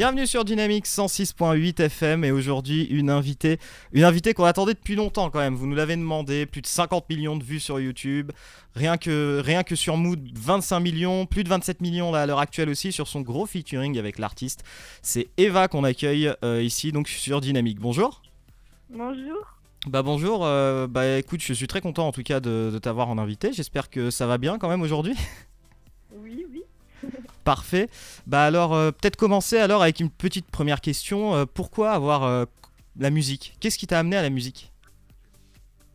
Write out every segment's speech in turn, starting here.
Bienvenue sur Dynamique 106.8 FM et aujourd'hui une invitée, une invitée qu'on attendait depuis longtemps quand même. Vous nous l'avez demandé, plus de 50 millions de vues sur YouTube, rien que, rien que sur Mood 25 millions, plus de 27 millions là, à l'heure actuelle aussi sur son gros featuring avec l'artiste. C'est Eva qu'on accueille euh, ici donc sur Dynamique. Bonjour. Bonjour. Bah bonjour, euh, bah écoute, je suis très content en tout cas de, de t'avoir en invité. J'espère que ça va bien quand même aujourd'hui. Oui, oui. Parfait. Bah alors, euh, peut-être commencer alors avec une petite première question. Euh, pourquoi avoir euh, la musique? Qu'est-ce qui t'a amené à la musique?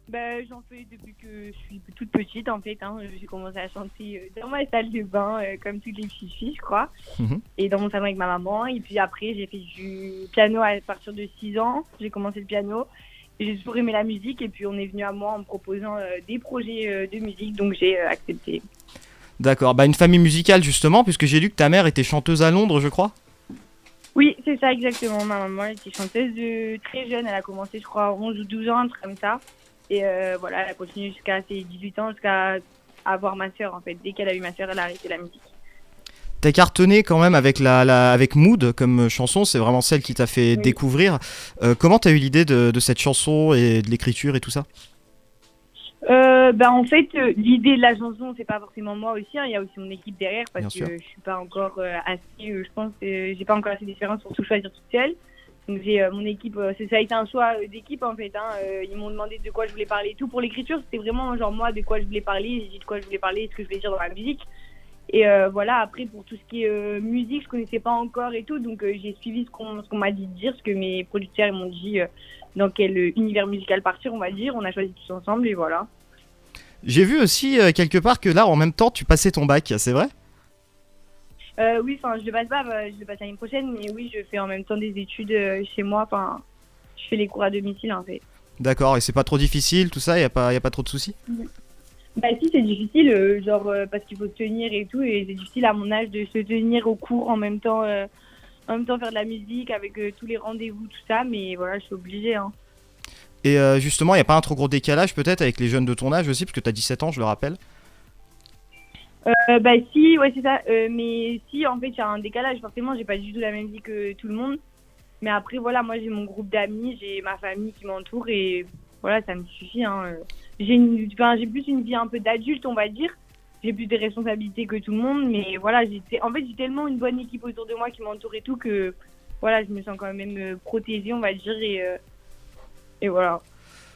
Bah, j'en fais depuis que je suis toute petite en fait. Hein. J'ai commencé à chanter dans ma salle de bain, comme toutes les petites filles, je crois. Mhm. Et dans mon salon avec ma maman. Et puis après, j'ai fait du piano à partir de 6 ans. J'ai commencé le piano. J'ai toujours aimé la musique. Et puis on est venu à moi en me proposant des projets de musique. Donc j'ai accepté. D'accord, bah une famille musicale justement, puisque j'ai lu que ta mère était chanteuse à Londres, je crois. Oui, c'est ça exactement. Ma maman était chanteuse de très jeune. Elle a commencé, je crois, à 11 ou 12 ans, un truc comme ça. Et euh, voilà, elle a continué jusqu'à ses 18 ans, jusqu'à avoir ma sœur en fait. Dès qu'elle a eu ma sœur, elle a arrêté la musique. T'as cartonné quand même avec, la, la- avec Mood comme chanson, c'est vraiment celle qui t'a fait Oui. découvrir. Euh, comment t'as eu l'idée de, de cette chanson et de l'écriture et tout ça? Euh, ben en fait, euh, l'idée de la chanson, c'est pas forcément moi aussi. hein. Il y a aussi mon équipe derrière parce Bien que sûr. je suis pas encore euh, assez. euh, je pense, euh, j'ai pas encore assez d'expérience pour tout choisir toute seule. Donc j'ai euh, mon équipe. euh, ça a été un choix d'équipe en fait. Hein. Euh, ils m'ont demandé de quoi je voulais parler. Tout pour l'écriture, c'était vraiment genre moi de quoi je voulais parler. J'ai dit de quoi je voulais parler, ce que je voulais dire dans la musique. Et euh, voilà. Après pour tout ce qui est euh, musique, je connaissais pas encore et tout. Donc euh, j'ai suivi ce qu'on qu'on m'a dit de dire, ce que mes producteurs m'ont dit euh, dans quel univers musical partir, on va dire. On a choisi tous ensemble et voilà. J'ai vu aussi quelque part que là, en même temps, tu passais ton bac, c'est vrai? Oui, enfin, je le passe pas, euh, je le passe l'année prochaine, mais oui, je fais en même temps des études chez moi. Enfin, je fais les cours à domicile en fait. D'accord, et c'est pas trop difficile, tout ça, y a pas, y a pas trop de soucis? Bah si, c'est difficile, euh, genre euh, parce qu'il faut se tenir et tout, et c'est difficile à mon âge de se tenir au cours en même temps, euh, en même temps faire de la musique avec tous les rendez-vous, tout ça. Mais voilà, je suis obligée. Hein. Et justement, y a pas un trop gros décalage peut-être avec les jeunes de ton âge aussi, parce que t'as 17 ans, je le rappelle? Bah si, ouais, c'est ça. Mais si, en fait, il y a un décalage. Forcément, j'ai pas du tout la même vie que tout le monde. Mais après, voilà, moi, j'ai mon groupe d'amis, j'ai ma famille qui m'entoure et voilà, ça me suffit. Hein. Euh, J'ai enfin, plus une vie un peu d'adulte, on va dire. J'ai plus de responsabilités que tout le monde, mais voilà, en fait, j'ai tellement une bonne équipe autour de moi qui m'entoure et tout que voilà, je me sens quand même euh, protégée, on va dire, et, euh, et voilà.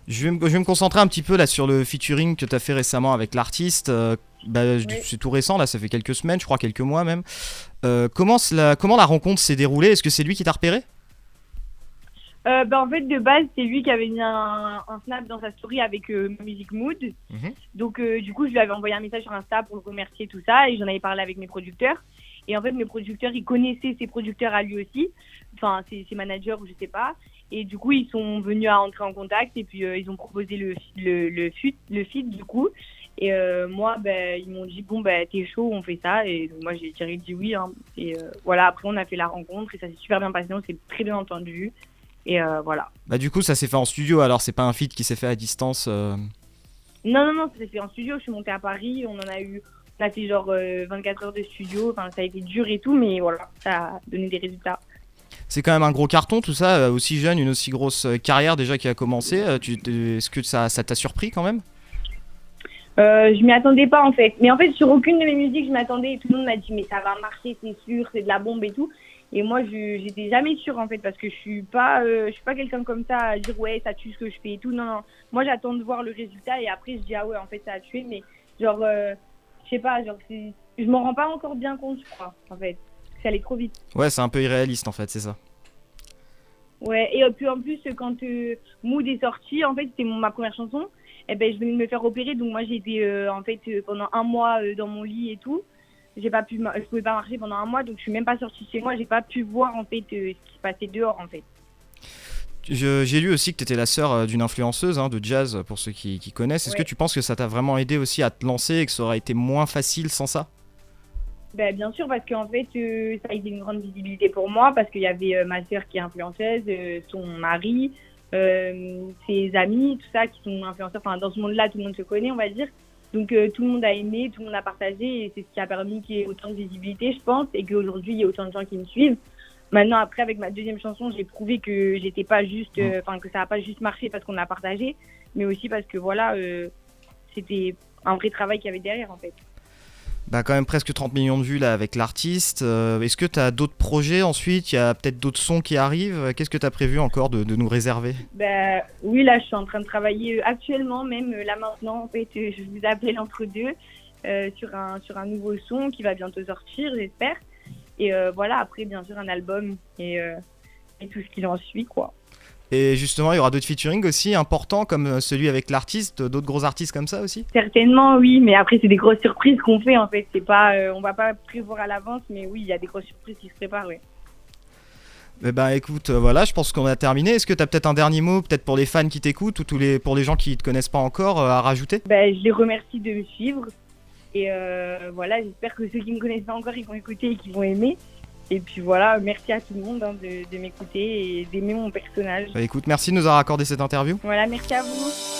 Je vais, me, je vais me concentrer un petit peu là sur le featuring que tu as fait récemment avec l'artiste. Euh, bah, Oui. C'est tout récent, là, ça fait quelques semaines, je crois quelques mois même. Euh, comment, cela- comment la rencontre s'est déroulée? Est-ce que c'est lui qui t'a repéré? Euh, bah, en fait, de base, c'est lui qui avait mis un, un snap dans sa story avec euh, Music Mood. Mhm. Donc, euh, du coup, je lui avais envoyé un message sur Insta pour le remercier, tout ça, et j'en avais parlé avec mes producteurs. Et en fait, mes producteurs, ils connaissaient ses producteurs à lui aussi, enfin, ses, ses managers ou je sais pas. Et du coup, ils sont venus à entrer en contact, et puis euh, ils ont proposé le, le, le, feat, le feat, du coup. Et moi, ben, ils m'ont dit, bon, ben, t'es chaud, on fait ça. Et donc, moi, j'ai direct dit oui. Hein. Et voilà, après, on a fait la rencontre, et ça s'est super bien passé, on s'est très bien entendu. Et euh, voilà. Bah du coup ça s'est fait en studio alors c'est pas un feat qui s'est fait à distance. euh. Non, non, non, ça s'est fait en studio. Je suis montée à Paris. On en a eu. On a fait genre euh, 24 heures de studio. Enfin, ça a été dur et tout, mais voilà, ça a donné des résultats. C'est quand même un gros carton tout ça, euh, aussi jeune, une aussi grosse euh, carrière déjà qui a commencé. Euh, Est-ce que ça ça t'a surpris quand même? Euh, je m'y attendais pas en fait. Mais en fait, sur aucune de mes musiques, je m'attendais. Tout le monde m'a dit, mais ça va marcher, c'est sûr, c'est de la bombe et tout. Et moi, je j'étais jamais sûre en fait, parce que je suis pas, euh, je suis pas quelqu'un comme ça à dire ouais, ça tue ce que je fais et tout. Non, non. Moi, j'attends de voir le résultat et après, je dis ah ouais, en fait, ça a tué. Mais genre, euh, je sais pas, genre, je m'en rends pas encore bien compte, je crois, en fait. Ça allait trop vite. Ouais c'est un peu irréaliste en fait, c'est ça. Ouais, et euh, puis en plus, quand euh, Mood est sorti, en fait, c'était ma première chanson, et ben, je venais de me faire opérer, donc moi, j'ai été euh, en fait euh, pendant un mois dans mon lit et tout. J'ai pas pu, je pouvais pas marcher pendant un mois, donc je suis même pas sortie chez moi, j'ai pas pu voir en fait euh, ce qui se passait dehors en fait. J'ai lu aussi que tu étais la sœur euh, d'une influenceuse hein, de jazz, pour ceux qui, qui connaissent. Est-ce Ouais. que tu penses que ça t'a vraiment aidé aussi à te lancer et que ça aurait été moins facile sans ça? Ben, bien sûr, parce qu'en fait, euh, ça a été une grande visibilité pour moi, parce qu'il y avait euh, ma sœur qui est influenceuse, euh, son mari, ses amis, tout ça, qui sont influenceurs. Enfin, dans ce monde-là, tout le monde se connaît, on va dire. Donc, euh, tout le monde a aimé, tout le monde a partagé, et c'est ce qui a permis qu'il y ait autant de visibilité, je pense, et qu'aujourd'hui, il y a autant de gens qui me suivent. Maintenant, après, avec ma deuxième chanson, j'ai prouvé que j'étais pas juste, Mm. euh, enfin que ça a pas juste marché parce qu'on a partagé, mais aussi parce que voilà, euh, c'était un vrai travail qu'il y avait derrière en fait. Bah quand même presque 30 millions de vues là avec l'artiste. Euh, Est-ce que tu as d'autres projets ensuite? Il y a peut-être d'autres sons qui arrivent. Qu'est-ce que tu as prévu encore de, nous réserver? Ben, oui, là, je suis en train de travailler euh, actuellement, même euh, là maintenant, en fait, je vous appelle entre deux sur, un, sur un nouveau son qui va bientôt sortir, j'espère. Et voilà, après, bien sûr, un album et, et tout ce qui en suit, quoi. Et justement, il y aura d'autres featuring aussi importants comme euh, celui avec l'artiste, d'autres gros artistes comme ça aussi? Certainement, oui, mais après, c'est des grosses surprises qu'on fait, en fait. C'est pas, euh, on va pas prévoir à l'avance, mais oui, il y a des grosses surprises qui se préparent, oui. Eh ben écoute, euh, voilà, je pense qu'on a terminé. Est-ce que tu as peut-être un dernier mot, peut-être pour les fans qui t'écoutent ou tous les, pour les gens qui te connaissent pas encore, euh, à rajouter? Ben, je les remercie de me suivre. Et euh, voilà, j'espère que ceux qui me connaissent pas encore, ils vont écouter et qu'ils vont aimer. Et puis voilà, merci à tout le monde hein, de, de m'écouter et d'aimer mon personnage. Bah, Écoute, merci de nous avoir accordé cette interview. Voilà, merci à vous.